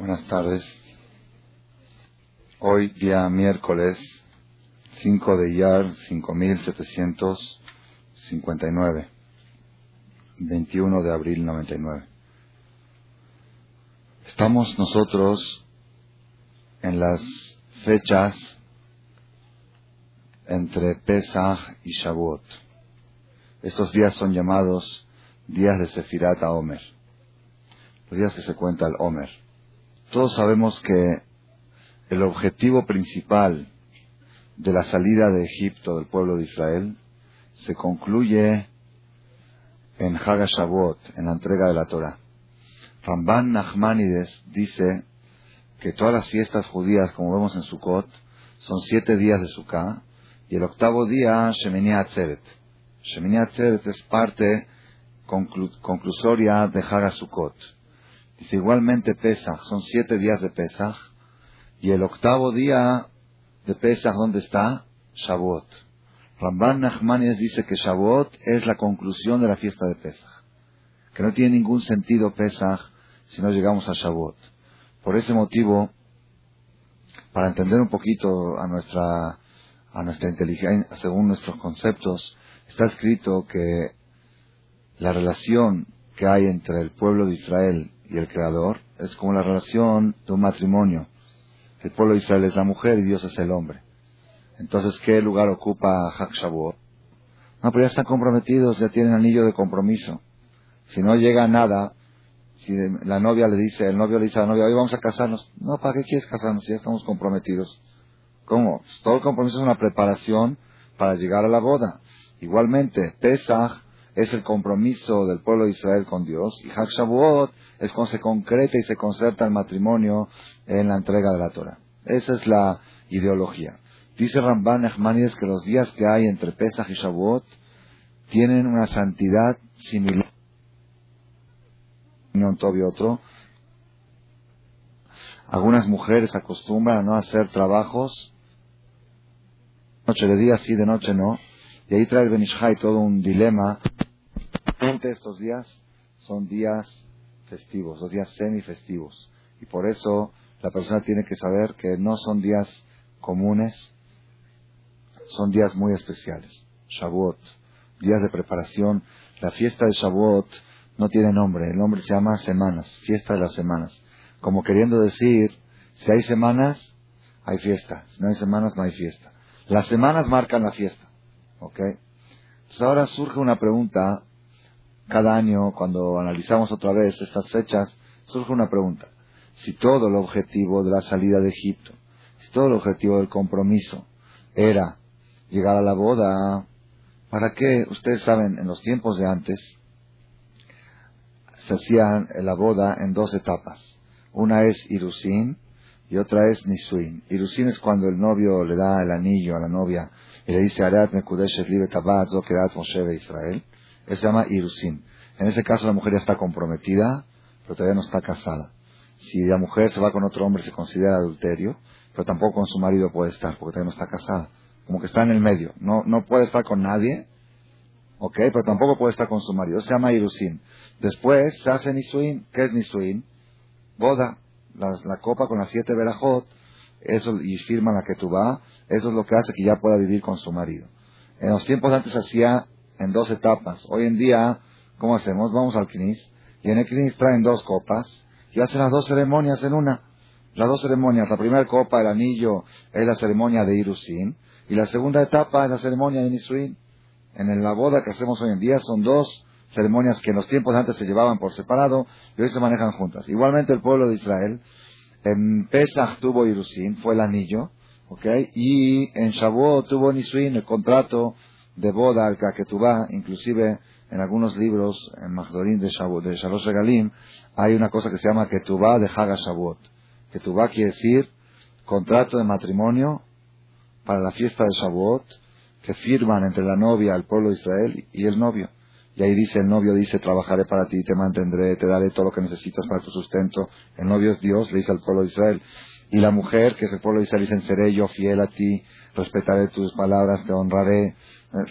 Buenas tardes. Hoy, día miércoles 5 de Iyar 5759, 21 de abril 99. Estamos nosotros en las fechas entre Pesach y Shavuot. Estos días son llamados días de Sefirat a los días que se cuenta el Omer. Todos sabemos que el objetivo principal de la salida de Egipto del pueblo de Israel se concluye en Hagashavuot, en la entrega de la Torah. Ramban Nachmanides dice que todas las fiestas judías, como vemos en Sukkot, son siete días de Sukkah, y el octavo día, Shemini Atzeret. Shemini Atzeret es parte conclusoria de Hagasukot. Dice igualmente Pesach, son siete días de Pesach, y el octavo día de Pesach, ¿dónde está? Shavuot. Ramban Nachmanides dice que Shavuot es la conclusión de la fiesta de Pesach, que no tiene ningún sentido Pesach si no llegamos a Shavuot. Por ese motivo, para entender un poquito a nuestra, a nuestra inteligencia, según nuestros conceptos, está escrito que la relación que hay entre el pueblo de Israel y el Creador es como la relación de un matrimonio. El pueblo de Israel es la mujer y Dios es el hombre. Entonces, ¿qué lugar ocupa Hak Shavuot? No, pero ya están comprometidos, ya tienen anillo de compromiso. Si no llega a nada, si la novia le dice, el novio le dice a la novia, hoy vamos a casarnos. No, ¿para qué quieres casarnos ya estamos comprometidos? ¿Cómo? Pues todo el compromiso es una preparación para llegar a la boda. Igualmente, Pesach es el compromiso del pueblo de Israel con Dios y Hak Shavuot es cuando se concreta y se concerta el matrimonio en la entrega de la Torah. Esa es la ideología. Dice Ramban Echmanides que los días que hay entre Pesach y Shavuot tienen una santidad similar tobio otro. Algunas mujeres acostumbran a no hacer trabajos. Noche de día sí, de noche no. Y ahí trae el Benishai todo un dilema. Estos días son días festivos, los días semifestivos. Y por eso la persona tiene que saber que no son días comunes, son días muy especiales. Shavuot, días de preparación. La fiesta de Shavuot no tiene nombre, el nombre se llama semanas, fiesta de las semanas. Como queriendo decir, si hay semanas, hay fiesta, si no hay semanas, no hay fiesta. Las semanas marcan la fiesta, ¿ok? Entonces ahora surge una pregunta, cada año cuando analizamos otra vez estas fechas, surge una pregunta. Si todo el objetivo de la salida de Egipto, si todo el objetivo del compromiso era llegar a la boda, ¿para qué? Ustedes saben, en los tiempos de antes, se hacía la boda en dos etapas. Una es Irusin y otra es Nisuin. Irusin es cuando el novio le da el anillo a la novia y le dice Arat Mekudeshet Libe Tabat Israel. Eso se llama Irusin. En ese caso la mujer ya está comprometida, pero todavía no está casada. Si la mujer se va con otro hombre se considera adulterio, pero tampoco con su marido puede estar porque todavía no está casada. Como que está en el medio. No, no puede estar con nadie, ¿ok? Pero tampoco puede estar con su marido. Eso se llama Irusin. Después se hace Nisuin. ¿Qué es Nisuin? Boda. La, copa con las siete verajot. Eso, y firma la que tú va. Eso es lo que hace que ya pueda vivir con su marido. En los tiempos antes hacía en dos etapas. Hoy en día, ¿cómo hacemos? Vamos al Knis. Y en el Knis traen dos copas. Y hacen las dos ceremonias en una. Las dos ceremonias. La primera copa, el anillo, es la ceremonia de Irusin. Y la segunda etapa es la ceremonia de Nisuin. En la boda que hacemos hoy en día son dos ceremonias que en los tiempos antes se llevaban por separado y hoy se manejan juntas. Igualmente el pueblo de Israel, en Pesach tuvo Irusin, fue el anillo, ¿ok? Y en Shavuot tuvo Nisuin, el contrato de boda, el Kaketubá, inclusive en algunos libros, en Magdorim de Shavuot, de Shalosh Regalim, hay una cosa que se llama Ketubá de Haga Shavuot. Ketubá quiere decir contrato de matrimonio para la fiesta de Shavuot que firman entre la novia, el pueblo de Israel y el novio. Y ahí dice, el novio dice, trabajaré para ti, te mantendré, te daré todo lo que necesitas para tu sustento. El novio es Dios, le dice al pueblo de Israel. Y la mujer, que es el pueblo de Israel, dice, seré yo fiel a ti, respetaré tus palabras, te honraré.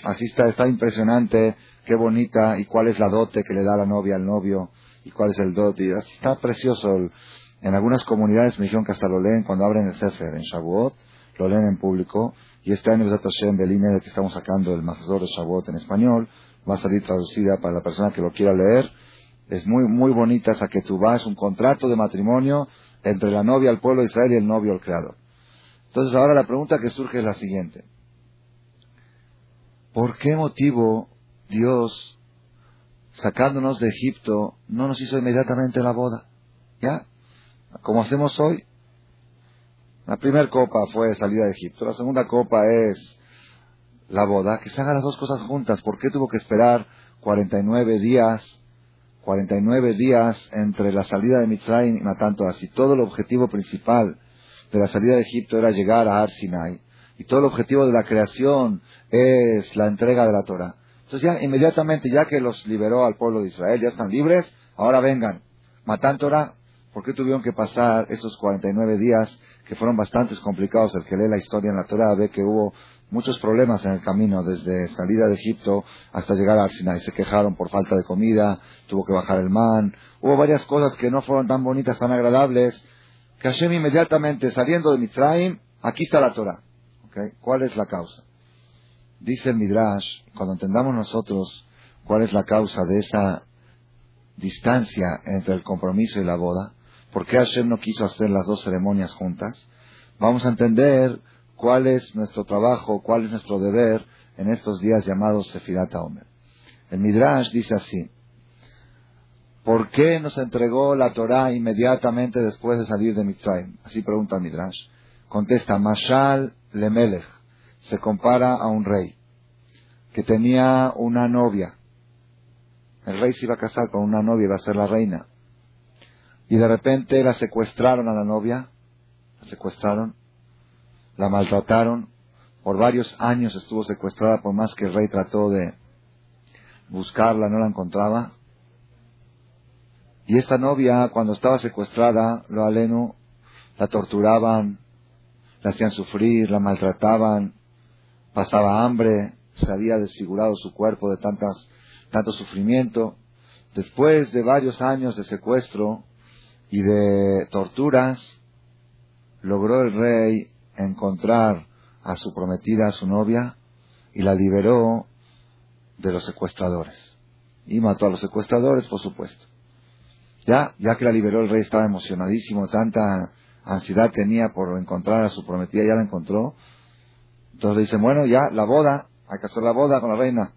Así está, está impresionante, qué bonita, y cuál es la dote que le da la novia al novio, y cuál es el dote. Y así está precioso En algunas comunidades me dijeron que hasta lo leen cuando abren el Sefer en Shavuot, lo leen en público. Y este año, Besat Hashem, de que estamos sacando el Mazazor de Shavuot en español, va a salir traducida para la persona que lo quiera leer. Es muy, muy bonita esa que tú vas, un contrato de matrimonio entre la novia, el pueblo de Israel y el novio, el creador. Entonces ahora la pregunta que surge es la siguiente. ¿Por qué motivo Dios, sacándonos de Egipto, no nos hizo inmediatamente la boda? ¿Ya? Como hacemos hoy. La primera copa fue salida de Egipto, la segunda copa es la boda, que se hagan las dos cosas juntas. ¿Por qué tuvo que esperar 49 días, 49 días entre la salida de Mitzrayim y Matanto así? Todo el objetivo principal de la salida de Egipto era llegar a Ar Sinai. Y todo el objetivo de la creación es la entrega de la Torah. Entonces ya inmediatamente, ya que los liberó al pueblo de Israel, ya están libres, ahora vengan. Matan Torah, ¿por qué tuvieron que pasar esos 49 días que fueron bastante complicados? El que lee la historia en la Torah ve que hubo muchos problemas en el camino, desde salida de Egipto hasta llegar a Sinai. Se quejaron por falta de comida, tuvo que bajar el man. Hubo varias cosas que no fueron tan bonitas, tan agradables, que inmediatamente saliendo de Mitzrayim, aquí está la Torah. ¿Cuál es la causa? Dice el Midrash, cuando entendamos nosotros cuál es la causa de esa distancia entre el compromiso y la boda, por qué Hashem no quiso hacer las dos ceremonias juntas, vamos a entender cuál es nuestro trabajo, cuál es nuestro deber en estos días llamados Sefirat Omer. El Midrash dice así, ¿por qué nos entregó la Torah inmediatamente después de salir de Mitzrayim? Así pregunta el Midrash. Contesta, Mashal Lemelech, se compara a un rey que tenía una novia. El rey se iba a casar con una novia, iba a ser la reina. Y de repente la secuestraron a la novia, la secuestraron, la maltrataron, por varios años estuvo secuestrada, por más que el rey trató de buscarla, no la encontraba. Y esta novia, cuando estaba secuestrada, lo aleno, la torturaban, la hacían sufrir, la maltrataban, pasaba hambre, se había desfigurado su cuerpo de tantas, tanto sufrimiento. Después de varios años de secuestro y de torturas, logró el rey encontrar a su prometida, a su novia, y la liberó de los secuestradores. Y mató a los secuestradores, por supuesto. Ya, ya que la liberó, el rey estaba emocionadísimo, tanta ansiedad tenía por encontrar a su prometida, ya la encontró. Entonces dice, bueno, ya, la boda, hay que hacer la boda con la reina.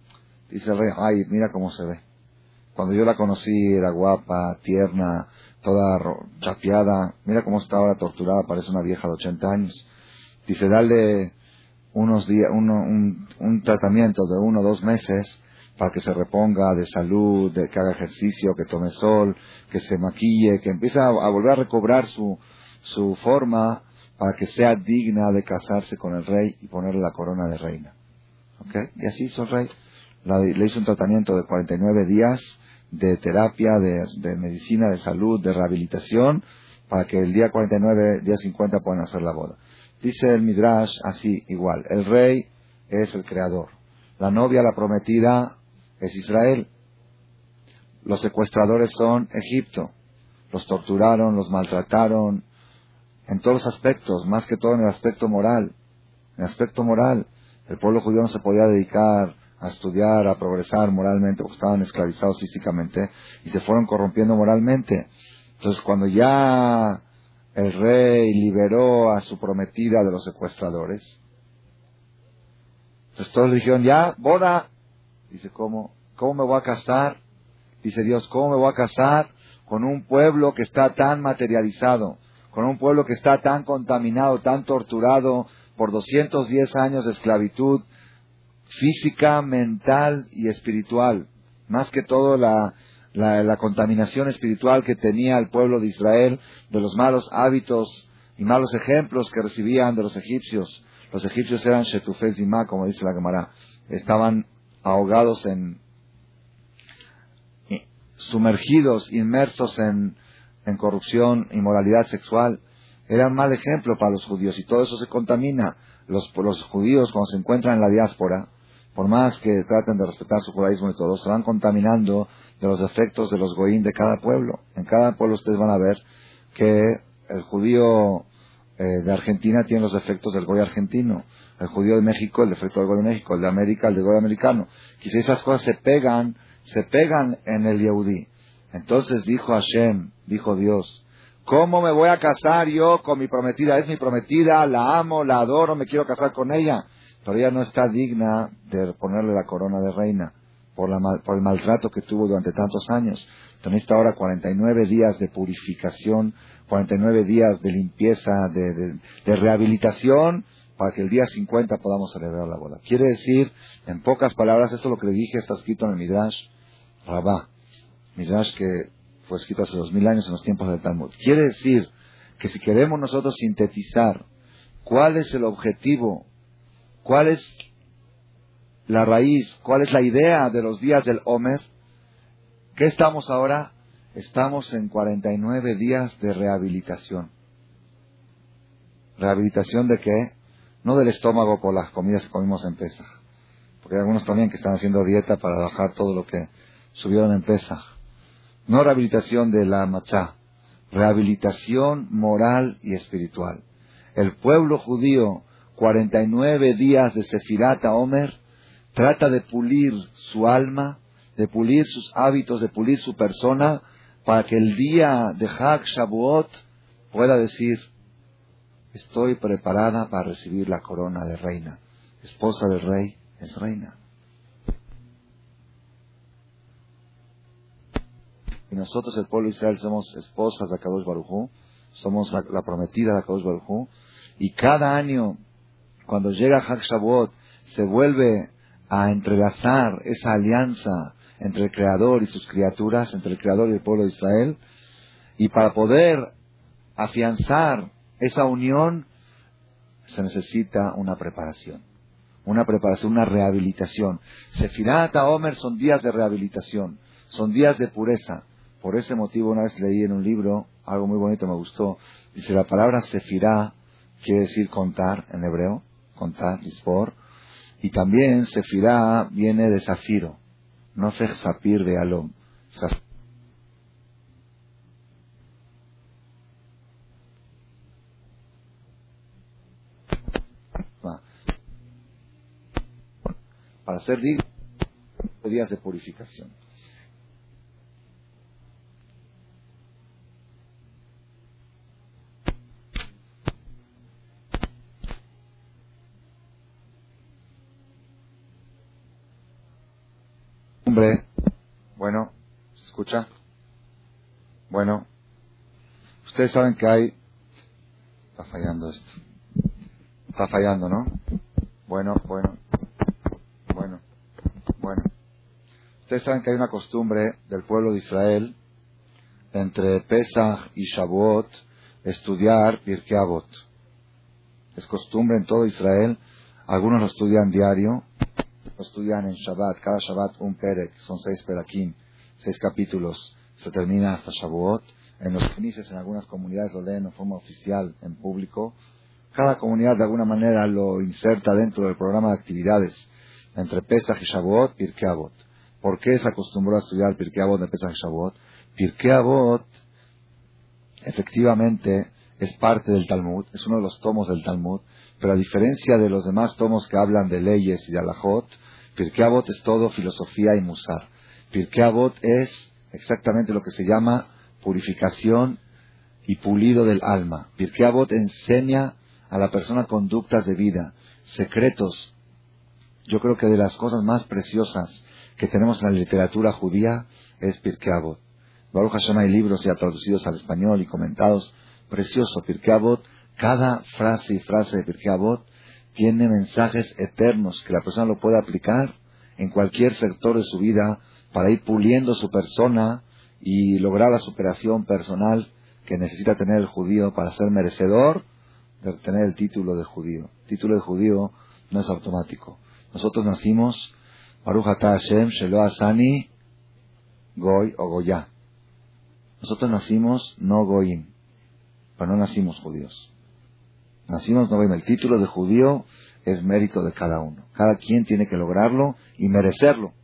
Dice el rey, ay, mira cómo se ve. Cuando yo la conocí era guapa, tierna, toda chapeada. Mira cómo está ahora torturada, parece una vieja de 80 años. Dice, dale unos días, un, un, tratamiento de uno o dos meses para que se reponga de salud, de que haga ejercicio, que tome sol, que se maquille, que empiece a volver a recobrar su, su forma para que sea digna de casarse con el rey y ponerle la corona de reina. ¿Okay? Y así hizo el rey. le hizo un tratamiento de 49 días de terapia, de, de, medicina, de salud, de rehabilitación, para que el día 49, día 50 puedan hacer la boda. Dice el Midrash así, igual. El rey es el creador. La novia, la prometida, es Israel. Los secuestradores son Egipto. Los torturaron, los maltrataron, en todos los aspectos, más que todo en el aspecto moral. En el aspecto moral, el pueblo judío no se podía dedicar a estudiar, a progresar moralmente, porque estaban esclavizados físicamente y se fueron corrompiendo moralmente. Entonces, cuando ya el rey liberó a su prometida de los secuestradores, entonces todos dijeron, ya, boda. Dice, ¿cómo? ¿Cómo me voy a casar? Dice Dios, ¿cómo me voy a casar con un pueblo que está tan materializado? Con un pueblo que está tan contaminado, tan torturado por 210 años de esclavitud física, mental y espiritual. Más que todo la, la, contaminación espiritual que tenía el pueblo de Israel de los malos hábitos y malos ejemplos que recibían de los egipcios. Los egipcios eran Shetufez y Ma, como dice la Gemara. Estaban ahogados en, sumergidos, inmersos en, en corrupción, inmoralidad sexual, era un mal ejemplo para los judíos y todo eso se contamina. Los, los judíos cuando se encuentran en la diáspora, por más que traten de respetar su judaísmo y todo, se van contaminando de los efectos de los goín de cada pueblo. En cada pueblo ustedes van a ver que el judío eh, de Argentina tiene los defectos del goy argentino, el judío de México el defecto del goy de México, el de América el del goy americano. Quizá esas cosas se pegan, se pegan en el Yehudí. Entonces dijo Hashem, dijo Dios, ¿cómo me voy a casar yo con mi prometida? Es mi prometida, la amo, la adoro, me quiero casar con ella. Pero ella no está digna de ponerle la corona de reina por, la, por el maltrato que tuvo durante tantos años. Entonces ahora 49 días de purificación, 49 días de limpieza, de, rehabilitación, para que el día 50 podamos celebrar la boda. Quiere decir, en pocas palabras, esto es lo que le dije, está escrito en el Midrash Rabá, Midrash que fue escrito hace dos mil años en los tiempos del Talmud. Quiere decir que si queremos nosotros sintetizar cuál es el objetivo, cuál es la raíz, cuál es la idea de los días del Homer, ¿qué estamos ahora? Estamos en 49 días de rehabilitación. ¿Rehabilitación de qué? No del estómago por las comidas que comimos en Pesach. Porque hay algunos también que están haciendo dieta para bajar todo lo que subieron en Pesach. No rehabilitación de la machá, rehabilitación moral y espiritual. El pueblo judío, 49 días de Sefirat a Omer, trata de pulir su alma, de pulir sus hábitos, de pulir su persona, para que el día de Hag Shavuot pueda decir, estoy preparada para recibir la corona de reina. Esposa del rey es reina. Y nosotros, el pueblo de Israel, somos esposas de Akadosh Barujú, somos la, prometida de Akadosh Barujú, y cada año, cuando llega Shavuot, se vuelve a entrelazar esa alianza entre el Creador y sus criaturas, entre el Creador y el pueblo de Israel, y para poder afianzar esa unión se necesita una preparación, una preparación, una rehabilitación. Sefirat a Omer son días de rehabilitación, son días de pureza, por ese motivo, una vez leí en un libro, algo muy bonito me gustó, dice la palabra sefirá quiere decir contar en hebreo, contar, ispor, y también sefirá viene de zafiro, no se sapir de alom. Para ser días de purificación. Bueno, ¿se escucha? Bueno, ustedes saben que hay... Está fallando esto. Está fallando, ¿no? Bueno, bueno, bueno, bueno. Ustedes saben que hay una costumbre del pueblo de Israel entre Pesach y Shavuot estudiar Pirkei Avot. Es costumbre en todo Israel. Algunos lo estudian diario, estudian en Shabbat, cada Shabbat un Perek, son seis Perakim, seis capítulos, se termina hasta Shavuot. En los Knesses, en algunas comunidades lo leen en forma oficial, en público. Cada comunidad de alguna manera lo inserta dentro del programa de actividades entre Pesach y Shavuot, Pirkei Avot. ¿Por qué se acostumbró a estudiar Pirkei Avot de Pesach y Shavuot? Pirkei Avot, efectivamente, es parte del Talmud, es uno de los tomos del Talmud, pero a diferencia de los demás tomos que hablan de leyes y de alajot, Pirkei Avot es todo filosofía y musar. Pirkei Avot es exactamente lo que se llama purificación y pulido del alma. Pirkei Avot enseña a la persona conductas de vida, secretos. Yo creo que de las cosas más preciosas que tenemos en la literatura judía es Pirkei Avot. Baruch Hashem hay libros ya traducidos al español y comentados. Precioso, Pirkei Avot. Cada frase y frase de Pirkei Avot tiene mensajes eternos que la persona lo puede aplicar en cualquier sector de su vida para ir puliendo su persona y lograr la superación personal que necesita tener el judío para ser merecedor de tener el título de judío. El título de judío no es automático. Nosotros nacimos, Baruch Hashem, Shelo Asani, Goy o Goya. Nosotros nacimos no Goyim, pero no nacimos judíos. Nacimos no El título de judío es mérito de cada uno. Cada quien tiene que lograrlo y merecerlo.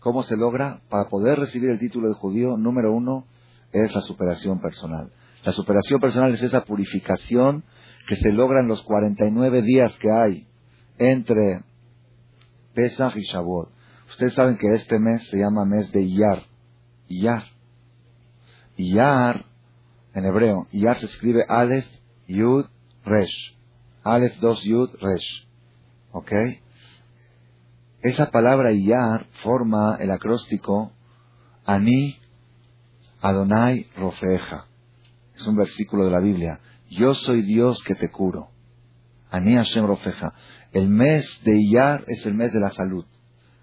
¿Cómo se logra? Para poder recibir el título de judío, número uno, es la superación personal. La superación personal es esa purificación que se logra en los 49 días que hay entre Pesach y Shavuot. Ustedes saben que este mes se llama mes de Iyar. Iyar. Iyar, en hebreo, Iyar se escribe Aleph, Yud, Resh. Aleph 2 Yud, Resh. ¿Ok? Esa palabra Iyar forma el acróstico Ani Adonai Rofeja. Es un versículo de la Biblia. Yo soy Dios que te curo. Ani Hashem Rofeja. El mes de Iyar es el mes de la salud.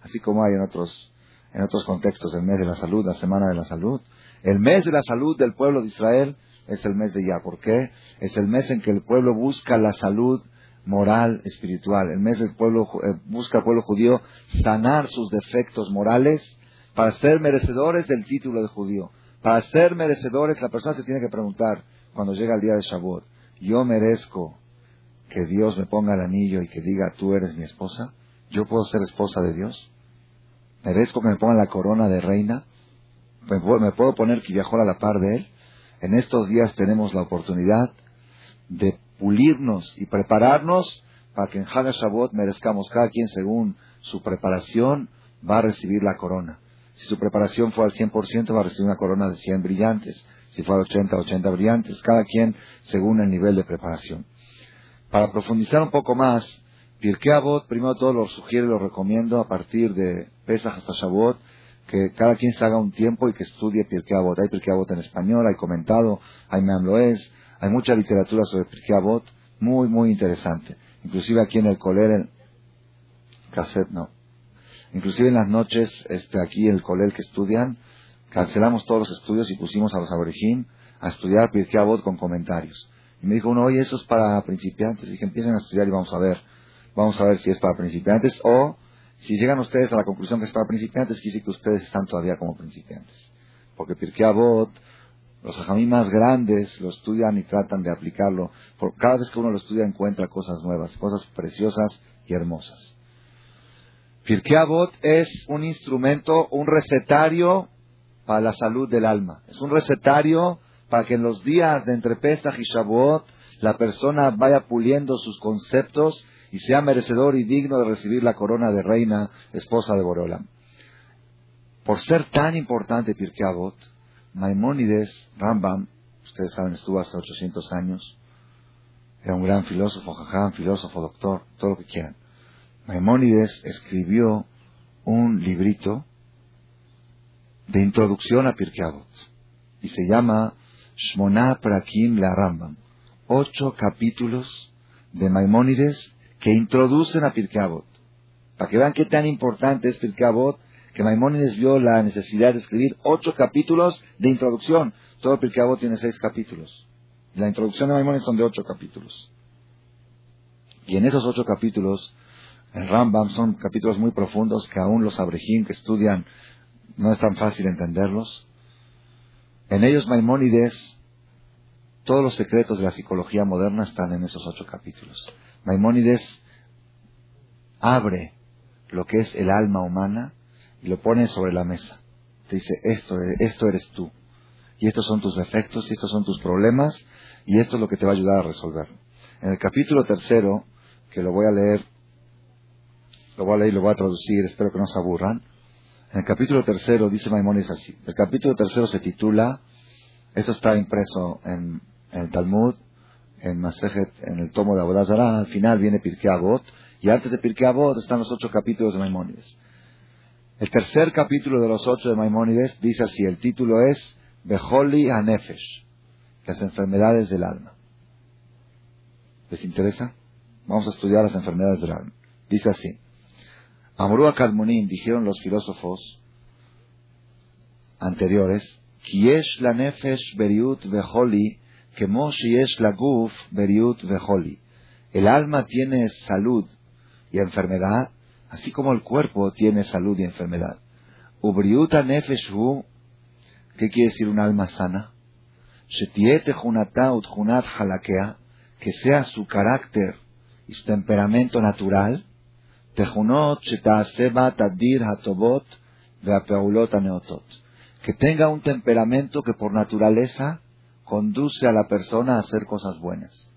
Así como hay en otros, en otros contextos el mes de la salud, la semana de la salud. El mes de la salud del pueblo de Israel es el mes de Iyar. ¿Por qué? Es el mes en que el pueblo busca la salud moral, espiritual. El mes del pueblo eh, busca el pueblo judío sanar sus defectos morales para ser merecedores del título de judío. Para ser merecedores, la persona se tiene que preguntar cuando llega el día de Shavuot, ¿yo merezco que Dios me ponga el anillo y que diga, tú eres mi esposa? ¿Yo puedo ser esposa de Dios? ¿Merezco que me pongan la corona de reina? ¿Me puedo, poner que viajó a la par de él? En estos días tenemos la oportunidad de pulirnos y prepararnos para que en Haga Shavuot merezcamos cada quien según su preparación va a recibir la corona. Si su preparación fue al 100%, va a recibir una corona de 100 brillantes. Si fue al 80, 80 brillantes. Cada quien según el nivel de preparación. Para profundizar un poco más, Pirkei Avot, primero todo lo sugiero y lo recomiendo a partir de Pesach hasta Shavuot, que cada quien se haga un tiempo y que estudie Pirkei Avot. Hay Pirkei Avot en español, hay comentado, hay Meamloes, hay mucha literatura sobre Pirkei Avot, muy, muy interesante. Inclusive aquí en el Coler, en cassette, no, Inclusive en las noches, este, aquí el colel que estudian, cancelamos todos los estudios y pusimos a los aborígenes a estudiar Pirkei Avot con comentarios. Y me dijo uno, oye, eso es para principiantes. Y dije, empiecen a estudiar y vamos a ver. Vamos a ver si es para principiantes o si llegan ustedes a la conclusión que es para principiantes, quiere decir que ustedes están todavía como principiantes. Porque Pirkei Avot, los ajamí más grandes lo estudian y tratan de aplicarlo. Por cada vez que uno lo estudia encuentra cosas nuevas, cosas preciosas y hermosas. Pirkei Avot es un instrumento, un recetario para la salud del alma. Es un recetario para que en los días de entre Pesach y Shavuot la persona vaya puliendo sus conceptos y sea merecedor y digno de recibir la corona de reina, esposa de Borolam. Por ser tan importante Pirkei Avot, Maimónides Rambam, ustedes saben, estuvo hace 800 años, era un gran filósofo, jajam, filósofo, doctor, todo lo que quieran. Maimónides escribió un librito de introducción a Pirkei Avot y se llama Shmona Prakim la Rambam. Ocho capítulos de Maimónides que introducen a Pirkei Avot. Para que vean qué tan importante es Pirkei Avot, que Maimónides vio la necesidad de escribir ocho capítulos de introducción. Todo Pirkei Avot tiene seis capítulos. La introducción de Maimónides son de ocho capítulos. Y en esos ocho capítulos el Rambam son capítulos muy profundos que aún los abrejín que estudian no es tan fácil entenderlos. En ellos Maimónides, todos los secretos de la psicología moderna están en esos ocho capítulos. Maimónides abre lo que es el alma humana y lo pone sobre la mesa. Te dice, esto, esto eres tú. Y estos son tus defectos, y estos son tus problemas, y esto es lo que te va a ayudar a resolver. En el capítulo tercero, que lo voy a leer lo voy a leer y lo voy a traducir, espero que no se aburran. En el capítulo tercero dice Maimónides así. El capítulo tercero se titula, esto está impreso en, el Talmud, en Masejet, en el tomo de Abodazara, al final viene Pirkei Avot, y antes de Pirkei Avot están los ocho capítulos de Maimónides. El tercer capítulo de los ocho de Maimónides dice así, el título es Beholi Anefesh, las enfermedades del alma. ¿Les interesa? Vamos a estudiar las enfermedades del alma. Dice así. Amrúa Kalmunim, dijeron los filósofos anteriores, Kiesh la nefesh beriut veholi, que es la guf beriut veholi. El alma tiene salud y enfermedad, así como el cuerpo tiene salud y enfermedad. Ubriuta nefesh hu, ¿qué quiere decir un alma sana? Shetiete junata utjunat halakea, que sea su carácter y su temperamento natural, que tenga un temperamento que por naturaleza conduce a la persona a hacer cosas buenas.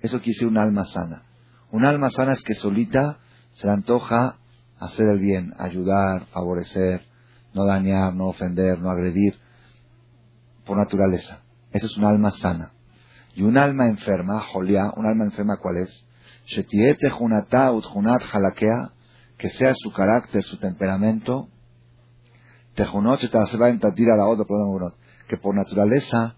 Eso quiere decir un alma sana. Un alma sana es que solita se le antoja hacer el bien, ayudar, favorecer, no dañar, no ofender, no agredir, por naturaleza. Eso es un alma sana. Y un alma enferma, jolia, un alma enferma, ¿cuál es? Que sea su carácter, su temperamento, que por naturaleza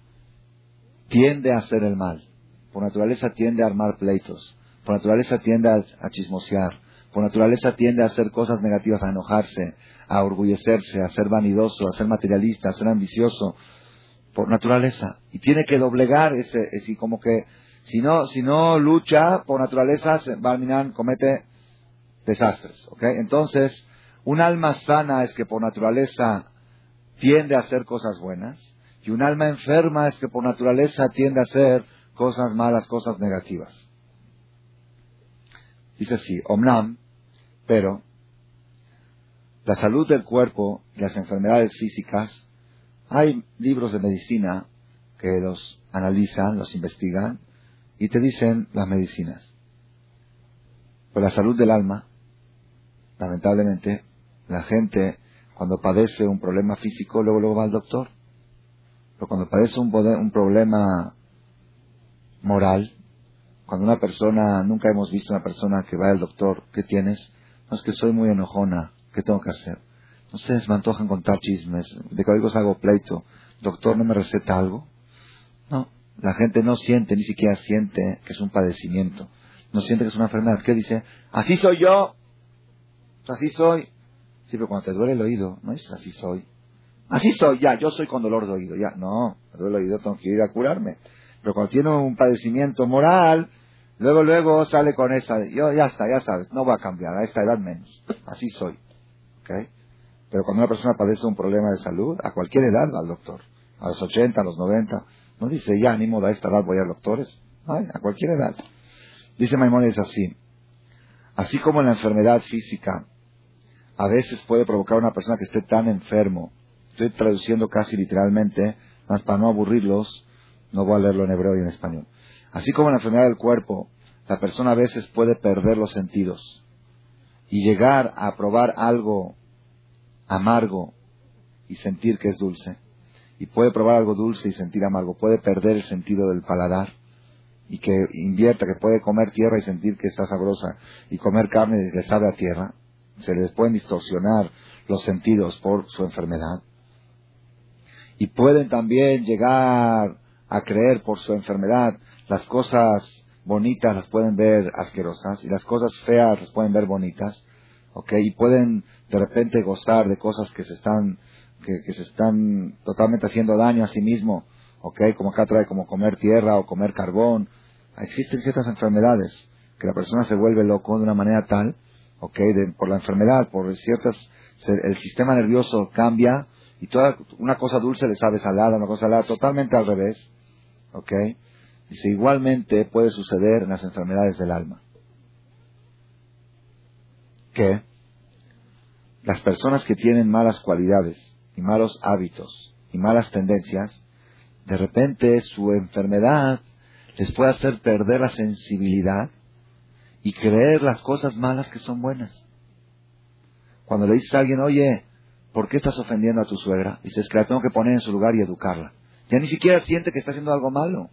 tiende a hacer el mal, por naturaleza tiende a armar pleitos, por naturaleza tiende a, chismosear, por naturaleza tiende a hacer cosas negativas, a enojarse, a orgullecerse, a ser vanidoso, a ser materialista, a ser ambicioso, por naturaleza. Y tiene que doblegar ese, ese como que, si no, si no lucha por naturaleza, Balminan comete desastres, ¿ok? Entonces, un alma sana es que por naturaleza tiende a hacer cosas buenas, y un alma enferma es que por naturaleza tiende a hacer cosas malas, cosas negativas. Dice así, Omnam, pero la salud del cuerpo y las enfermedades físicas, hay libros de medicina que los analizan, los investigan y te dicen las medicinas. Pero la salud del alma, lamentablemente, la gente cuando padece un problema físico, luego, luego va al doctor. Pero cuando padece un, problema moral, cuando una persona, nunca hemos visto una persona que va al doctor, ¿qué tienes? No es que soy muy enojona, ¿qué tengo que hacer? No sé, me antojan contar chismes, de que cosa hago pleito. Doctor, ¿no me receta algo? No, la gente no siente, ni siquiera siente que es un padecimiento. No siente que es una enfermedad. ¿Qué dice? Así soy yo. Así soy. Sí, pero cuando te duele el oído, no es así soy. Así soy, ya, yo soy con dolor de oído, ya. No, me duele el oído, tengo que ir a curarme. Pero cuando tiene un padecimiento moral, luego, luego sale con esa, yo ya está, ya sabes, no va a cambiar, a esta edad menos. Así soy. Pero cuando una persona padece un problema de salud, a cualquier edad va al doctor. A los 80, a los 90. No dice, ya, ni modo, a esta edad voy a doctores. Ay, a cualquier edad. Dice Maimónides así. Así como en la enfermedad física, a veces puede provocar a una persona que esté tan enfermo Estoy traduciendo casi literalmente, más para no aburrirlos, no voy a leerlo en hebreo y en español. Así como en la enfermedad del cuerpo, la persona a veces puede perder los sentidos y llegar a probar algo amargo y sentir que es dulce. Y puede probar algo dulce y sentir amargo. Puede perder el sentido del paladar y que invierta, que puede comer tierra y sentir que está sabrosa y comer carne y le sabe a tierra. Se les pueden distorsionar los sentidos por su enfermedad y pueden también llegar a creer por su enfermedad las cosas bonitas las pueden ver asquerosas y las cosas feas las pueden ver bonitas, ¿ok? Y pueden de repente gozar de cosas que se están, que, se están totalmente haciendo daño a sí mismo, ¿ok? Como acá trae como comer tierra o comer carbón. Existen ciertas enfermedades que la persona se vuelve loco de una manera tal, ¿ok? por la enfermedad, por ciertas, el sistema nervioso cambia y toda una cosa dulce le sabe salada, una cosa salada, totalmente al revés. ¿Ok? Dice, igualmente puede suceder en las enfermedades del alma. Que las personas que tienen malas cualidades y malos hábitos y malas tendencias, de repente su enfermedad les puede hacer perder la sensibilidad y creer las cosas malas que son buenas. Cuando le dices a alguien, oye, ¿por qué estás ofendiendo a tu suegra? Dices que la tengo que poner en su lugar y educarla. Ya ni siquiera siente que está haciendo algo malo.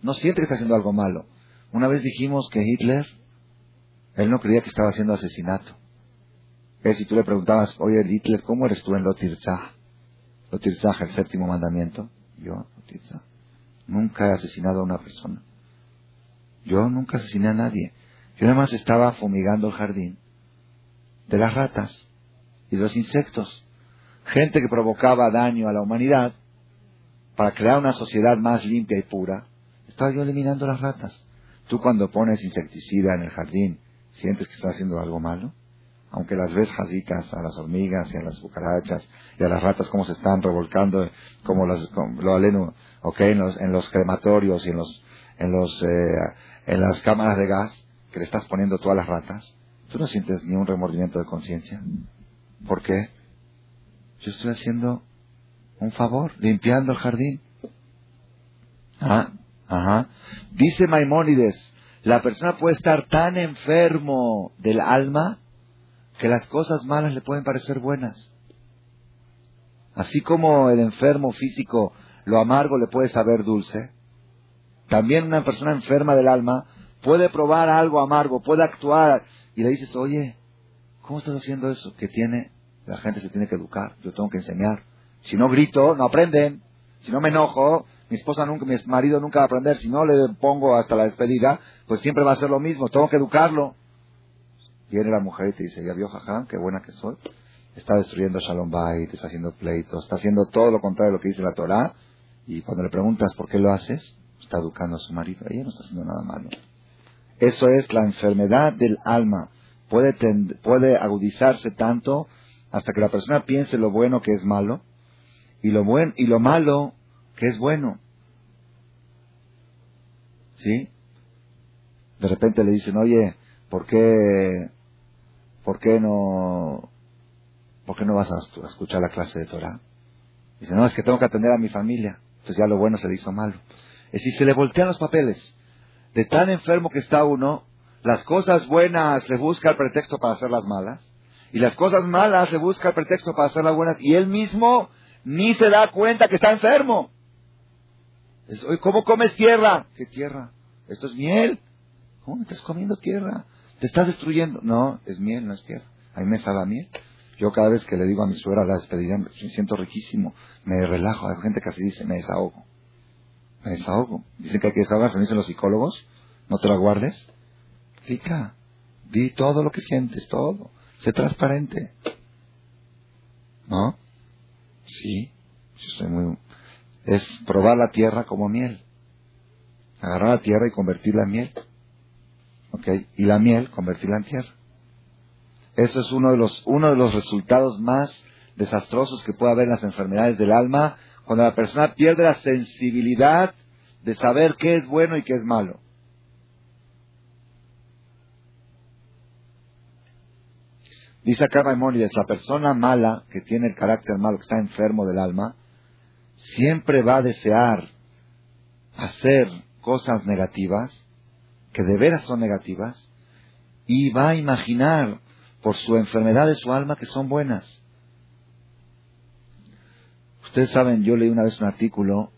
No siente que está haciendo algo malo. Una vez dijimos que Hitler, él no creía que estaba haciendo asesinato. Es si tú le preguntabas, oye Hitler, ¿cómo eres tú en Lotirzah? Lotirzah, el séptimo mandamiento. Yo, Lotirzah, nunca he asesinado a una persona. Yo nunca asesiné a nadie. Yo nada más estaba fumigando el jardín de las ratas y los insectos gente que provocaba daño a la humanidad, para crear una sociedad más limpia y pura, estaba yo eliminando las ratas. Tú cuando pones insecticida en el jardín, ¿sientes que estás haciendo algo malo? Aunque las ves jasitas a las hormigas y a las cucarachas y a las ratas como se están revolcando, como, las, lo aleno, okay, en los, en los crematorios y en los, en los, eh, en las cámaras de gas que le estás poniendo todas las ratas, tú no sientes ni un remordimiento de conciencia. ¿Por qué? Yo estoy haciendo un favor, limpiando el jardín. Ah, ajá. Dice Maimónides, la persona puede estar tan enfermo del alma que las cosas malas le pueden parecer buenas. Así como el enfermo físico, lo amargo le puede saber dulce, también una persona enferma del alma puede probar algo amargo, puede actuar y le dices, oye, ¿cómo estás haciendo eso? Que tiene, la gente se tiene que educar, yo tengo que enseñar. Si no grito, no aprenden. Si no me enojo, mi esposa nunca, mi marido nunca va a aprender. Si no le pongo hasta la despedida, pues siempre va a ser lo mismo. Tengo que educarlo. Viene la mujer y te dice, ya vio, jajam, qué buena que soy. Está destruyendo Shalom Bait, está haciendo pleitos, está haciendo todo lo contrario de lo que dice la Torah. Y cuando le preguntas por qué lo haces, está educando a su marido. Ella no está haciendo nada malo. Eso es la enfermedad del alma. Puede, puede agudizarse tanto hasta que la persona piense lo bueno que es malo y lo, bueno y lo malo que es bueno. ¿Sí? De repente le dicen, oye, ¿por qué, por qué no, por qué no vas a escuchar la clase de Torah? Dice, no, es que tengo que atender a mi familia. Entonces ya lo bueno se le hizo malo. Es decir, se le voltean los papeles. De tan enfermo que está uno, las cosas buenas le busca el pretexto para hacer las malas. Y las cosas malas le busca el pretexto para hacer las buenas. Y él mismo ni se da cuenta que está enfermo. ¿Cómo comes tierra? ¿Qué tierra? Esto es miel. ¿Cómo me estás comiendo tierra? Te estás destruyendo. No, es miel, no es tierra. A mí me estaba miel. Yo cada vez que le digo a mi suegra la despedida, me siento riquísimo. Me relajo. Hay gente que así dice, me desahogo. Me desahogo. Dicen que hay que desahogarse, dicen los psicólogos. No te la guardes. Fica. Di todo lo que sientes, todo. Transparente. ¿No? Sí. Es probar la tierra como miel. Agarrar la tierra y convertirla en miel. ¿Ok? Y la miel, convertirla en tierra. Eso es uno de los, uno de los resultados más desastrosos que puede haber en las enfermedades del alma, cuando la persona pierde la sensibilidad de saber qué es bueno y qué es malo. Dice acá Maimónides, la persona mala, que tiene el carácter malo, que está enfermo del alma, siempre va a desear hacer cosas negativas, que de veras son negativas, y va a imaginar por su enfermedad de su alma que son buenas. Ustedes saben, yo leí una vez un artículo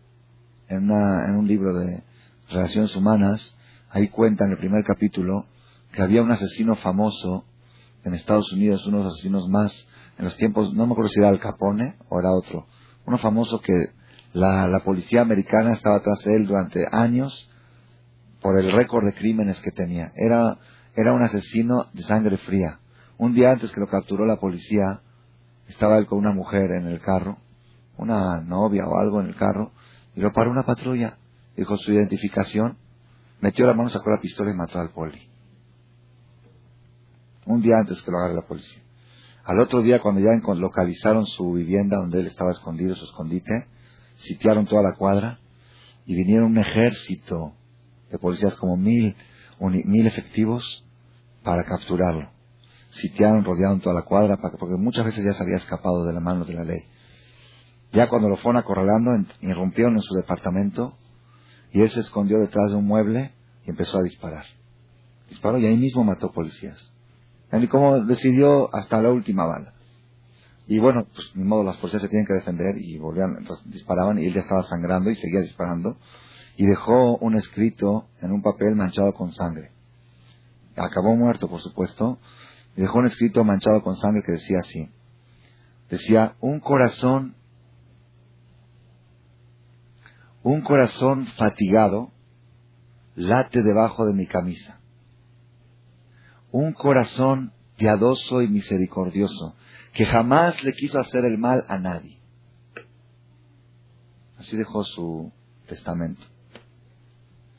en, en un libro de relaciones humanas, ahí cuenta en el primer capítulo que había un asesino famoso en Estados Unidos, unos asesinos más, en los tiempos, no me acuerdo si era Al Capone o era otro, uno famoso que la, la policía americana estaba tras él durante años por el récord de crímenes que tenía. Era, era un asesino de sangre fría. Un día antes que lo capturó la policía, estaba él con una mujer en el carro, una novia o algo en el carro, y lo paró una patrulla, dijo su identificación, metió la mano, sacó la pistola y mató al poli un día antes que lo agarre la policía. Al otro día, cuando ya localizaron su vivienda donde él estaba escondido, su escondite, sitiaron toda la cuadra y vinieron un ejército de policías, como mil, mil efectivos, para capturarlo. Sitiaron, rodearon toda la cuadra, porque muchas veces ya se había escapado de la mano de la ley. Ya cuando lo fueron acorralando, irrumpieron en su departamento y él se escondió detrás de un mueble y empezó a disparar. Disparó y ahí mismo mató policías. Y como decidió hasta la última bala. Y bueno, pues ni modo, las policías se tienen que defender y volvían, disparaban y él ya estaba sangrando y seguía disparando. Y dejó un escrito en un papel manchado con sangre. Acabó muerto, por supuesto. Y dejó un escrito manchado con sangre que decía así. Decía, un corazón, un corazón fatigado late debajo de mi camisa un corazón piadoso y misericordioso, que jamás le quiso hacer el mal a nadie. Así dejó su testamento.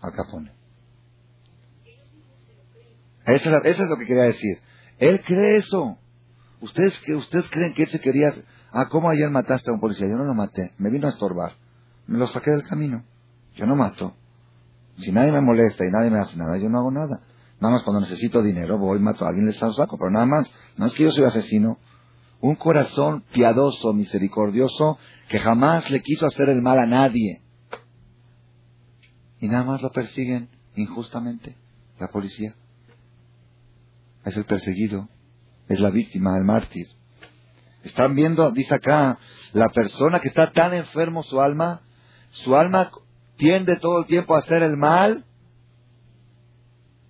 Acá pone. Eso es, lo que quería decir. Él cree eso. Ustedes, ustedes creen que él se quería... Ah, ¿cómo ayer mataste a un policía? Yo no lo maté. Me vino a estorbar. Me lo saqué del camino. Yo no mato. Si nadie me molesta y nadie me hace nada, yo no hago nada. Nada más cuando necesito dinero voy, mato a alguien, les saco, pero nada más. No es que yo soy asesino. Un corazón piadoso, misericordioso, que jamás le quiso hacer el mal a nadie. y nada más lo persiguen injustamente la policía. Es el perseguido, es la víctima, el mártir. Están viendo, dice acá, la persona que está tan enfermo su alma, su alma tiende todo el tiempo a hacer el mal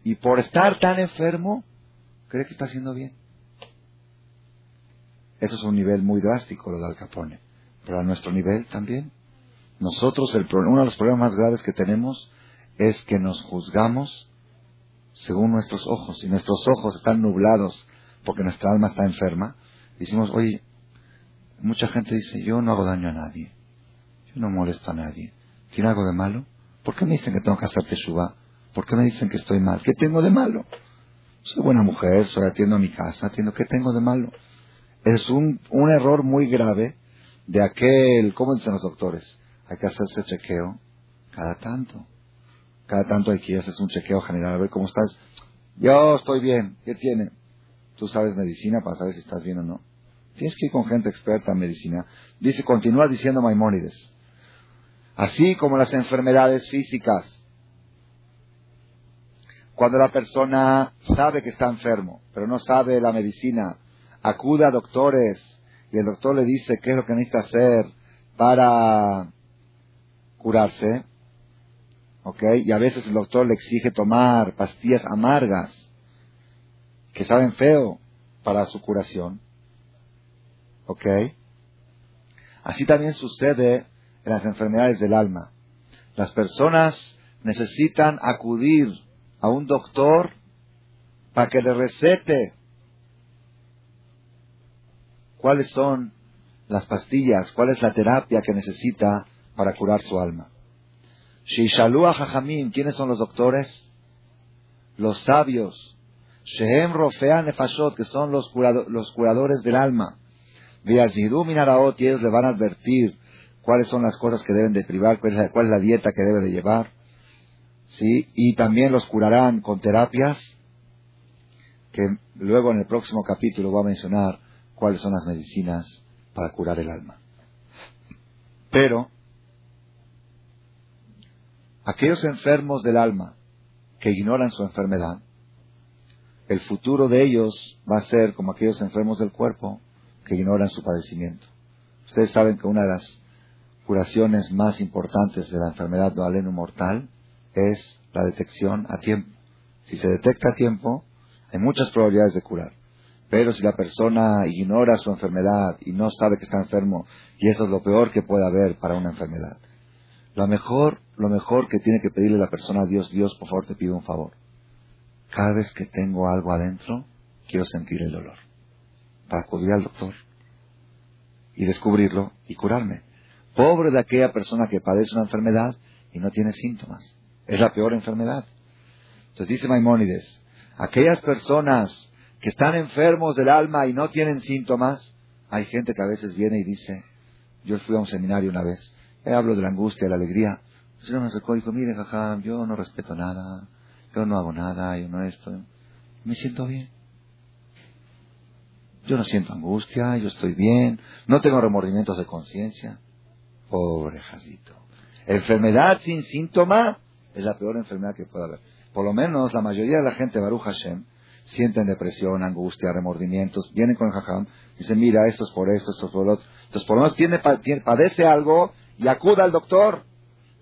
y por estar tan enfermo cree que está haciendo bien. Eso es un nivel muy drástico, lo de Al Capone. Pero a nuestro nivel también. Nosotros, el, uno de los problemas más graves que tenemos es que nos juzgamos según nuestros ojos. Y nuestros ojos están nublados porque nuestra alma está enferma. Decimos, oye, mucha gente dice, yo no hago daño a nadie. Yo no molesto a nadie. ¿Tiene algo de malo? ¿Por qué me dicen que tengo que hacer teshuva? ¿Por qué me dicen que estoy mal? ¿Qué tengo de malo? Soy buena mujer, soy atiendo a mi casa, atiendo. ¿Qué tengo de malo? Es un, un error muy grave de aquel, ¿cómo dicen los doctores? Hay que hacerse chequeo cada tanto. Cada tanto hay que hacerse un chequeo general a ver cómo estás. Yo estoy bien. ¿Qué tiene? Tú sabes medicina para saber si estás bien o no. Tienes que ir con gente experta en medicina. Dice, continúa diciendo Maimónides. Así como las enfermedades físicas. Cuando la persona sabe que está enfermo, pero no sabe la medicina, acude a doctores y el doctor le dice qué es lo que necesita hacer para curarse, ¿ok? Y a veces el doctor le exige tomar pastillas amargas que saben feo para su curación, ¿ok? Así también sucede en las enfermedades del alma. Las personas necesitan acudir a un doctor para que le recete cuáles son las pastillas, cuál es la terapia que necesita para curar su alma. Sheishalua Jajamim, ¿quiénes son los doctores? Los sabios. Shehem Rofea Nefashot, que son los, los curadores del alma. Veazidu Minaraot, y ellos le van a advertir cuáles son las cosas que deben de privar, cuál es la, dieta que debe de llevar. ¿Sí? Y también los curarán con terapias, que luego en el próximo capítulo voy a mencionar cuáles son las medicinas para curar el alma. Pero aquellos enfermos del alma que ignoran su enfermedad, el futuro de ellos va a ser como aquellos enfermos del cuerpo que ignoran su padecimiento. Ustedes saben que una de las curaciones más importantes de la enfermedad aleno mortal es la detección a tiempo. Si se detecta a tiempo, hay muchas probabilidades de curar. Pero si la persona ignora su enfermedad y no sabe que está enfermo, y eso es lo peor que puede haber para una enfermedad, lo mejor, lo mejor que tiene que pedirle la persona a Dios, Dios, por favor, te pido un favor. Cada vez que tengo algo adentro, quiero sentir el dolor. Para acudir al doctor y descubrirlo y curarme. Pobre de aquella persona que padece una enfermedad y no tiene síntomas. Es la peor enfermedad. Entonces dice Maimónides, aquellas personas que están enfermos del alma y no tienen síntomas, hay gente que a veces viene y dice, yo fui a un seminario una vez, y hablo de la angustia, la alegría, el señor me y mire, jaja, yo no respeto nada, yo no hago nada, yo no esto, me siento bien. Yo no siento angustia, yo estoy bien, no tengo remordimientos de conciencia. Pobre Jacito. Enfermedad sin síntoma es la peor enfermedad que puede haber. Por lo menos la mayoría de la gente, Baruch Hashem, sienten depresión, angustia, remordimientos, vienen con el jajam, dicen, mira, esto es por esto, esto es por lo otro. Entonces, por lo menos tiene, padece algo y acuda al doctor.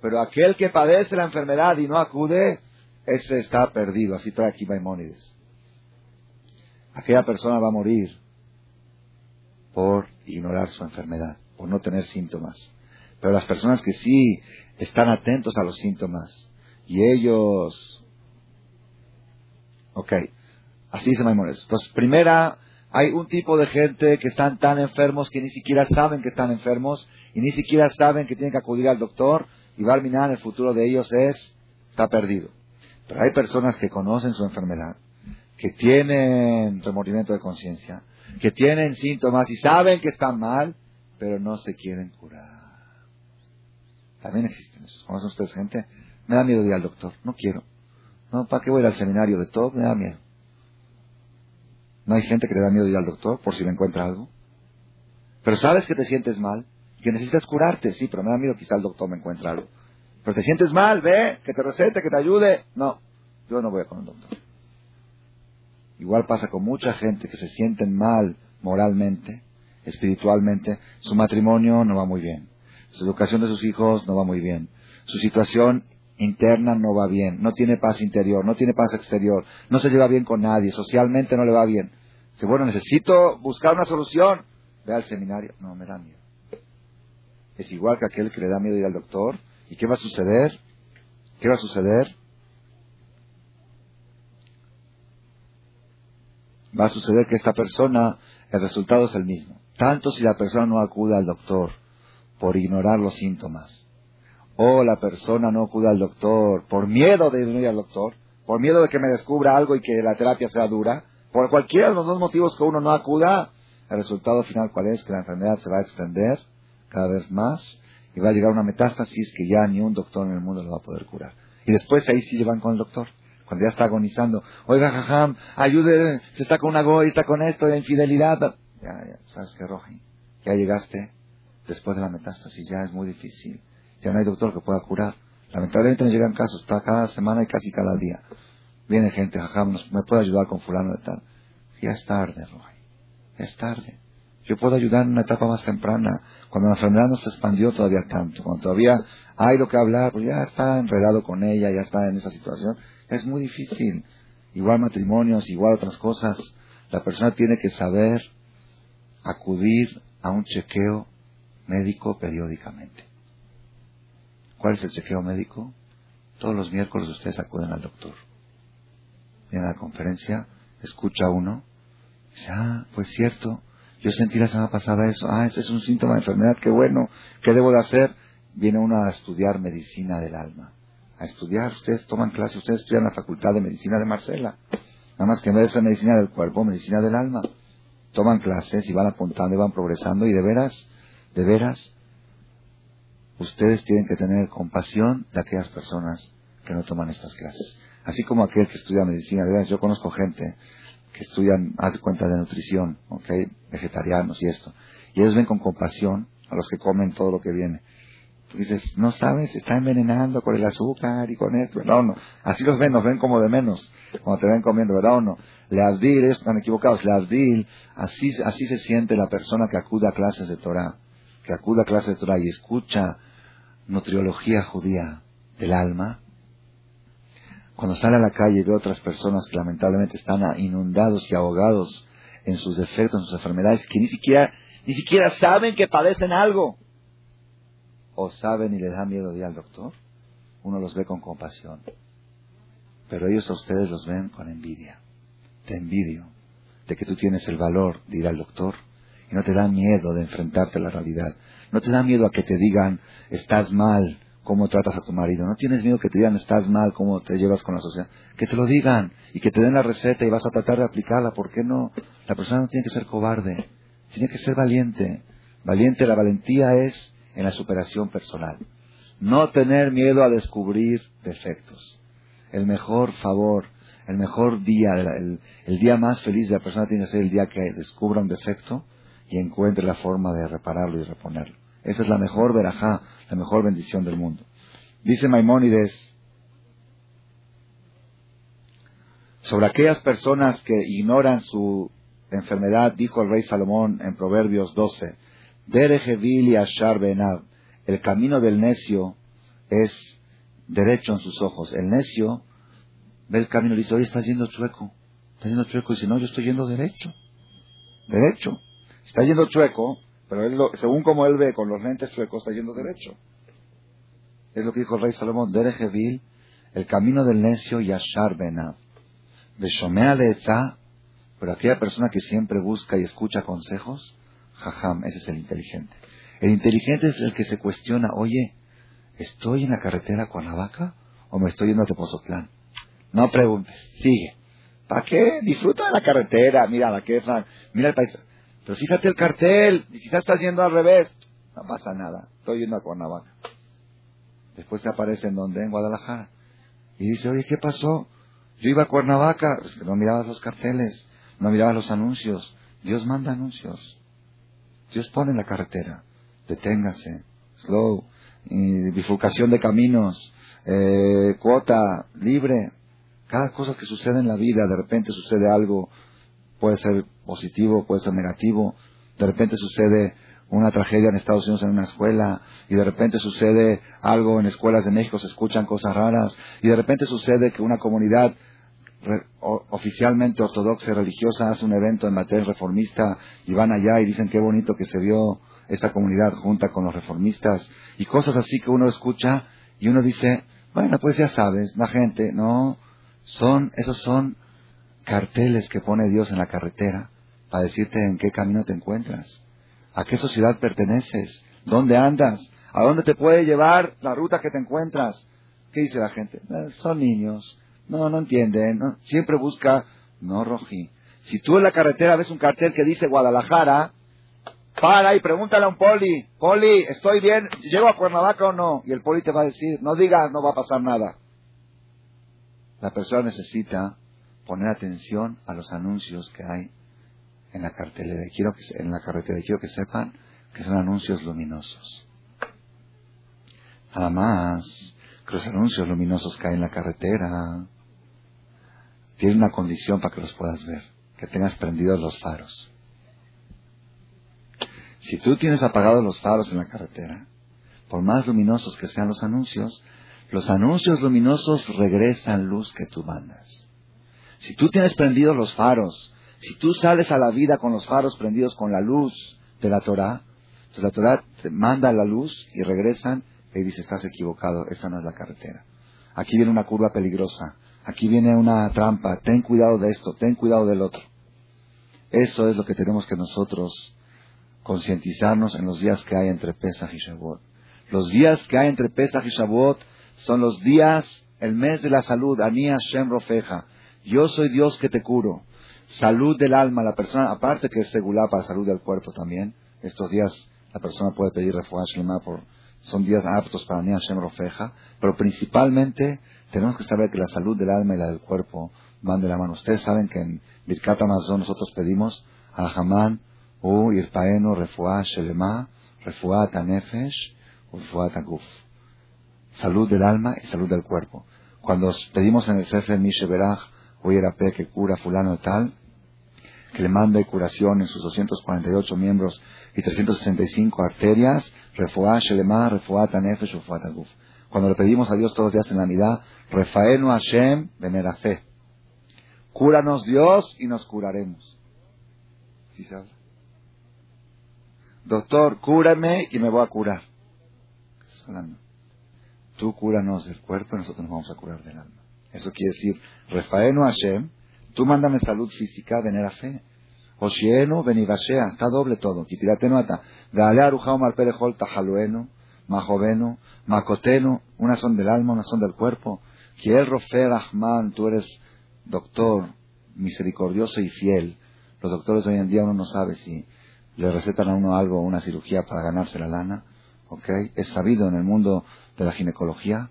Pero aquel que padece la enfermedad y no acude, ese está perdido. Así trae aquí Maimónides. Aquella persona va a morir por ignorar su enfermedad, por no tener síntomas. Pero las personas que sí están atentos a los síntomas y ellos... Ok, Así dice Maimonides. Entonces, primera, hay un tipo de gente que están tan enfermos que ni siquiera saben que están enfermos y ni siquiera saben que tienen que acudir al doctor y Barminan, el futuro de ellos es, está perdido. Pero hay personas que conocen su enfermedad, que tienen remordimiento de conciencia, que tienen síntomas y saben que están mal, pero no se quieren curar. También existen esos. ¿Conocen ustedes gente? Me da miedo ir al doctor. No quiero. No, ¿para qué voy a ir al seminario de todo? Me da miedo. ¿No hay gente que te da miedo ir al doctor por si le encuentra algo? Pero sabes que te sientes mal, que necesitas curarte, sí, pero me da miedo quizá el doctor me encuentre algo. Pero te sientes mal, ve, que te recete, que te ayude. No, yo no voy con el doctor. Igual pasa con mucha gente que se sienten mal moralmente, espiritualmente, su matrimonio no va muy bien, su educación de sus hijos no va muy bien, su situación interna no va bien, no tiene paz interior, no tiene paz exterior, no se lleva bien con nadie, socialmente no le va bien. Dice, bueno, necesito buscar una solución. Ve al seminario. No, me da miedo. Es igual que aquel que le da miedo ir al doctor. ¿Y qué va a suceder? ¿Qué va a suceder? Va a suceder que esta persona, el resultado es el mismo. Tanto si la persona no acude al doctor por ignorar los síntomas, o la persona no acude al doctor por miedo de ir al doctor, por miedo de que me descubra algo y que la terapia sea dura, por cualquiera de los dos motivos que uno no acuda, el resultado final cuál es? Que la enfermedad se va a extender cada vez más y va a llegar una metástasis que ya ni un doctor en el mundo lo va a poder curar. Y después ahí sí llevan con el doctor, cuando ya está agonizando. Oiga, jajam, ayude, se está con una goy, está con esto de infidelidad. Ya, ya, ¿sabes qué, Roji? Ya llegaste después de la metástasis, ya es muy difícil. Ya no hay doctor que pueda curar. Lamentablemente no llegan casos, está cada semana y casi cada día. Viene gente, jajam, ¿me puede ayudar con fulano de tal? Ya es tarde. Ya es tarde. Yo puedo ayudar en una etapa más temprana, cuando la enfermedad no se expandió todavía tanto, cuando todavía hay lo que hablar, pues ya está enredado con ella, ya está en esa situación. Es muy difícil. Igual matrimonios, igual otras cosas. La persona tiene que saber acudir a un chequeo médico periódicamente. ¿Cuál es el chequeo médico? Todos los miércoles ustedes acuden al doctor en la conferencia, escucha uno, dice, ah, pues cierto, yo sentí la semana pasada eso, ah, ese es un síntoma de enfermedad, qué bueno, ¿qué debo de hacer? Viene uno a estudiar medicina del alma, a estudiar, ustedes toman clase, ustedes estudian la facultad de medicina de Marcela, nada más que en vez de medicina del cuerpo, medicina del alma, toman clases y van apuntando y van progresando y de veras, de veras, ustedes tienen que tener compasión de aquellas personas que no toman estas clases. Así como aquel que estudia medicina, yo conozco gente que estudian, haz cuenta de nutrición, ¿ok? Vegetarianos y esto. Y ellos ven con compasión a los que comen todo lo que viene. Tú dices, no sabes, está envenenando con el azúcar y con esto, ¿verdad o no? Así los ven, nos ven como de menos, cuando te ven comiendo, ¿verdad o no? Le Leasdil, ellos están equivocados, Leasdil, así, así se siente la persona que acude a clases de Torah, que acude a clases de Torah y escucha nutriología judía del alma, cuando sale a la calle y ve otras personas que lamentablemente están inundados y ahogados en sus defectos, en sus enfermedades, que ni siquiera, ni siquiera saben que padecen algo, o saben y les da miedo ir al doctor, uno los ve con compasión. Pero ellos a ustedes los ven con envidia. Te envidio de que tú tienes el valor de ir al doctor y no te da miedo de enfrentarte a la realidad. No te da miedo a que te digan, estás mal, cómo tratas a tu marido. No tienes miedo que te digan estás mal, cómo te llevas con la sociedad. Que te lo digan y que te den la receta y vas a tratar de aplicarla. ¿Por qué no? La persona no tiene que ser cobarde, tiene que ser valiente. Valiente, la valentía es en la superación personal. No tener miedo a descubrir defectos. El mejor favor, el mejor día, el, el día más feliz de la persona tiene que ser el día que descubra un defecto y encuentre la forma de repararlo y reponerlo. Esa es la mejor verajá, la mejor bendición del mundo. Dice Maimónides, sobre aquellas personas que ignoran su enfermedad, dijo el rey Salomón en Proverbios 12, y Ashar el camino del necio es derecho en sus ojos. El necio ve el camino y dice, oye, estás yendo chueco. Estás yendo chueco. Y dice, no, yo estoy yendo derecho. Derecho. Está yendo chueco, pero él según como él ve con los lentes chuecos, está yendo derecho. Es lo que dijo el rey Salomón, Derejevil, el camino del necio Yashar Benav. Beshomea está, pero aquella persona que siempre busca y escucha consejos, jajam, ese es el inteligente. El inteligente es el que se cuestiona, oye, ¿estoy en la carretera a Cuernavaca o me estoy yendo a Tepozotlán? No preguntes, sigue. ¿Para qué? Disfruta de la carretera, mira la quefa, mira el paisaje. Pero fíjate el cartel, y quizás estás yendo al revés. No pasa nada, estoy yendo a Cuernavaca. Después te aparece en donde, en Guadalajara. Y dice, oye, ¿qué pasó? Yo iba a Cuernavaca, no mirabas los carteles, no mirabas los anuncios. Dios manda anuncios. Dios pone en la carretera. Deténgase, slow, bifurcación de caminos, eh, cuota libre. Cada cosa que sucede en la vida, de repente sucede algo, puede ser positivo, puede ser negativo, de repente sucede una tragedia en Estados Unidos en una escuela, y de repente sucede algo en escuelas de México, se escuchan cosas raras, y de repente sucede que una comunidad oficialmente ortodoxa y religiosa hace un evento en materia reformista y van allá y dicen qué bonito que se vio esta comunidad junta con los reformistas y cosas así que uno escucha y uno dice, bueno, pues ya sabes, la gente, no, son, esos son carteles que pone Dios en la carretera para decirte en qué camino te encuentras, a qué sociedad perteneces, dónde andas, a dónde te puede llevar la ruta que te encuentras. ¿Qué dice la gente? Eh, son niños, no, no entienden, siempre busca, no, Roji. Si tú en la carretera ves un cartel que dice Guadalajara, para y pregúntale a un poli, poli, ¿estoy bien? ¿Llego a Cuernavaca o no? Y el poli te va a decir, no digas, no va a pasar nada. La persona necesita poner atención a los anuncios que hay en la cartelera. quiero que, en la carretera. quiero que sepan que son anuncios luminosos. Nada más que los anuncios luminosos que hay en la carretera tienen una condición para que los puedas ver, que tengas prendidos los faros. Si tú tienes apagados los faros en la carretera, por más luminosos que sean los anuncios, los anuncios luminosos regresan luz que tú mandas. Si tú tienes prendidos los faros, si tú sales a la vida con los faros prendidos con la luz de la Torah, entonces la Torah te manda la luz y regresan y dice, estás equivocado, esta no es la carretera. Aquí viene una curva peligrosa, aquí viene una trampa, ten cuidado de esto, ten cuidado del otro. Eso es lo que tenemos que nosotros concientizarnos en los días que hay entre Pesach y Shavuot. Los días que hay entre Pesach y Shavuot son los días, el mes de la salud, Ani Hashem. Yo soy Dios que te curo. Salud del alma, la persona, aparte que es regular para salud del cuerpo también. Estos días la persona puede pedir refuash por, son días aptos para Ani Hashem Rofeja. Pero principalmente tenemos que saber que la salud del alma y la del cuerpo van de la mano. Ustedes saben que en Birkat Amazon nosotros pedimos a Hamán u irpaenu refuá shelema, refuá tanefesh, refuá taguf. Salud del alma y salud del cuerpo. Cuando pedimos en el Sefer Misheberach, o Yerapé, que cura fulano tal, que le manda curación en sus 248 miembros y 365 arterias, refuá shelema, refuá tanefesh, refuá taguf. Cuando le pedimos a Dios todos los días en la mitad, refaenu Hashem, fe. Cúranos Dios y nos curaremos. ¿Sí se doctor, cúrame y me voy a curar. ¿Qué estás hablando? Tú cúranos del cuerpo y nosotros nos vamos a curar del alma. Eso quiere decir, Refaenu Hashem, tú mándame salud física, venera fe. Oshienu, benivashea, está doble todo. Kitiratenu ata. Gale arujao malperejol tajaluenu, majovenu, makotenu, una son del alma, una son del cuerpo. Kiel rofer ahman, tú eres doctor, misericordioso y fiel. Los doctores hoy en día uno no sabe si le recetan a uno algo, una cirugía para ganarse la lana, ¿ok? Es sabido en el mundo de la ginecología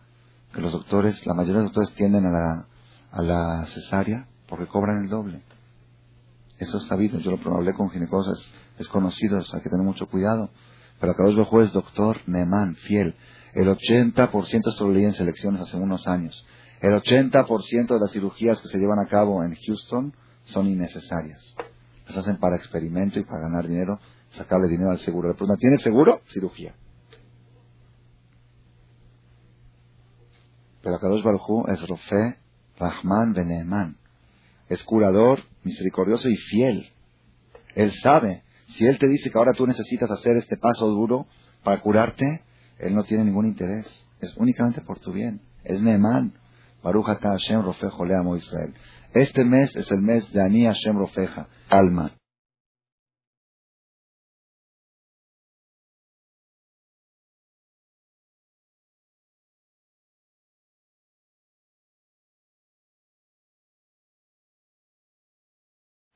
que los doctores, la mayoría de los doctores tienden a la, a la cesárea porque cobran el doble. Eso es sabido, yo lo hablé con ginecólogos, es, conocido, hay que tener mucho cuidado. Pero acá los juez doctor Neman, fiel. El 80%, esto lo leí en selecciones hace unos años, el 80% de las cirugías que se llevan a cabo en Houston son innecesarias las hacen para experimento y para ganar dinero, sacarle dinero al seguro. La pregunta, ¿tiene seguro? Cirugía. Pero Kadosh Baruj es Rofe, Rahman, Beneman. Es curador, misericordioso y fiel. Él sabe. Si Él te dice que ahora tú necesitas hacer este paso duro para curarte, Él no tiene ningún interés. Es únicamente por tu bien. Es Neeman. Baruch Hashem Rofe Joleamo Israel. Este mes es el mes de Ani Hashem Rofeja, alma.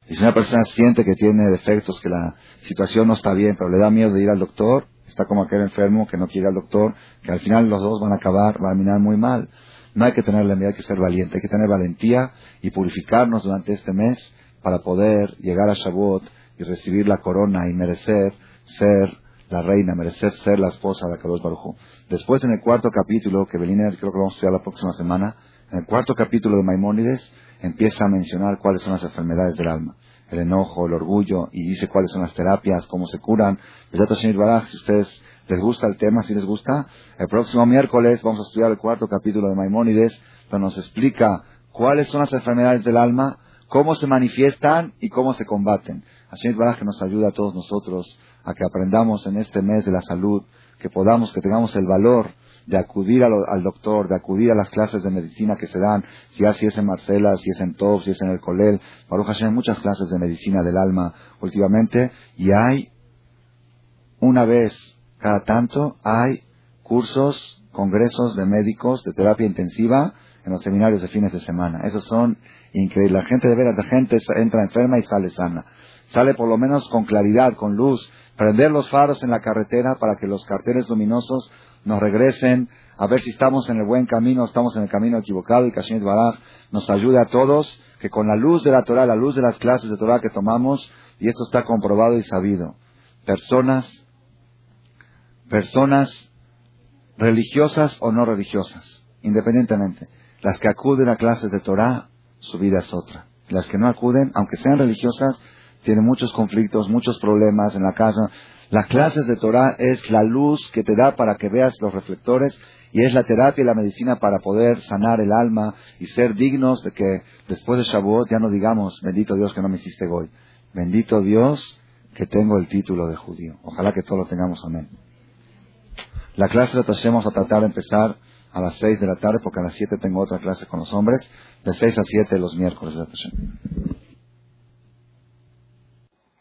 Y si una persona siente que tiene defectos, que la situación no está bien, pero le da miedo de ir al doctor, está como aquel enfermo que no quiere ir al doctor, que al final los dos van a acabar, van a terminar muy mal. No hay que tenerle miedo, hay que ser valiente, hay que tener valentía y purificarnos durante este mes para poder llegar a Shavuot y recibir la corona y merecer ser la reina, merecer ser la esposa de Akadosh Baruj Después, en el cuarto capítulo, que Belina creo que vamos a estudiar la próxima semana, en el cuarto capítulo de Maimónides, empieza a mencionar cuáles son las enfermedades del alma. El enojo, el orgullo, y dice cuáles son las terapias, cómo se curan. si ustedes les gusta el tema, si les gusta, el próximo miércoles vamos a estudiar el cuarto capítulo de Maimónides, donde nos explica cuáles son las enfermedades del alma, cómo se manifiestan y cómo se combaten. Así es que nos ayuda a todos nosotros a que aprendamos en este mes de la salud, que podamos, que tengamos el valor de acudir al, doctor, de acudir a las clases de medicina que se dan, si, así es en Marcela, si es en Top, si es en el Colel. Baruch Hashem, muchas clases de medicina del alma últimamente, y hay, una vez cada tanto, hay cursos, congresos de médicos de terapia intensiva en los seminarios de fines de semana. Esos son increíbles. La gente de veras, la gente entra enferma y sale sana. Sale por lo menos con claridad, con luz. Prender los faros en la carretera para que los carteles luminosos nos regresen a ver si estamos en el buen camino, estamos en el camino equivocado y Kashmir Baraj nos ayude a todos que con la luz de la Torah, la luz de las clases de Torah que tomamos, y esto está comprobado y sabido, personas, personas religiosas o no religiosas, independientemente, las que acuden a clases de Torah, su vida es otra. Las que no acuden, aunque sean religiosas, tienen muchos conflictos, muchos problemas en la casa, las clases de Torah es la luz que te da para que veas los reflectores y es la terapia y la medicina para poder sanar el alma y ser dignos de que después de Shavuot ya no digamos, bendito Dios que no me hiciste hoy. Bendito Dios que tengo el título de judío. Ojalá que todos lo tengamos, amén. La clase la vamos a tratar de empezar a las seis de la tarde porque a las siete tengo otra clase con los hombres, de seis a siete los miércoles.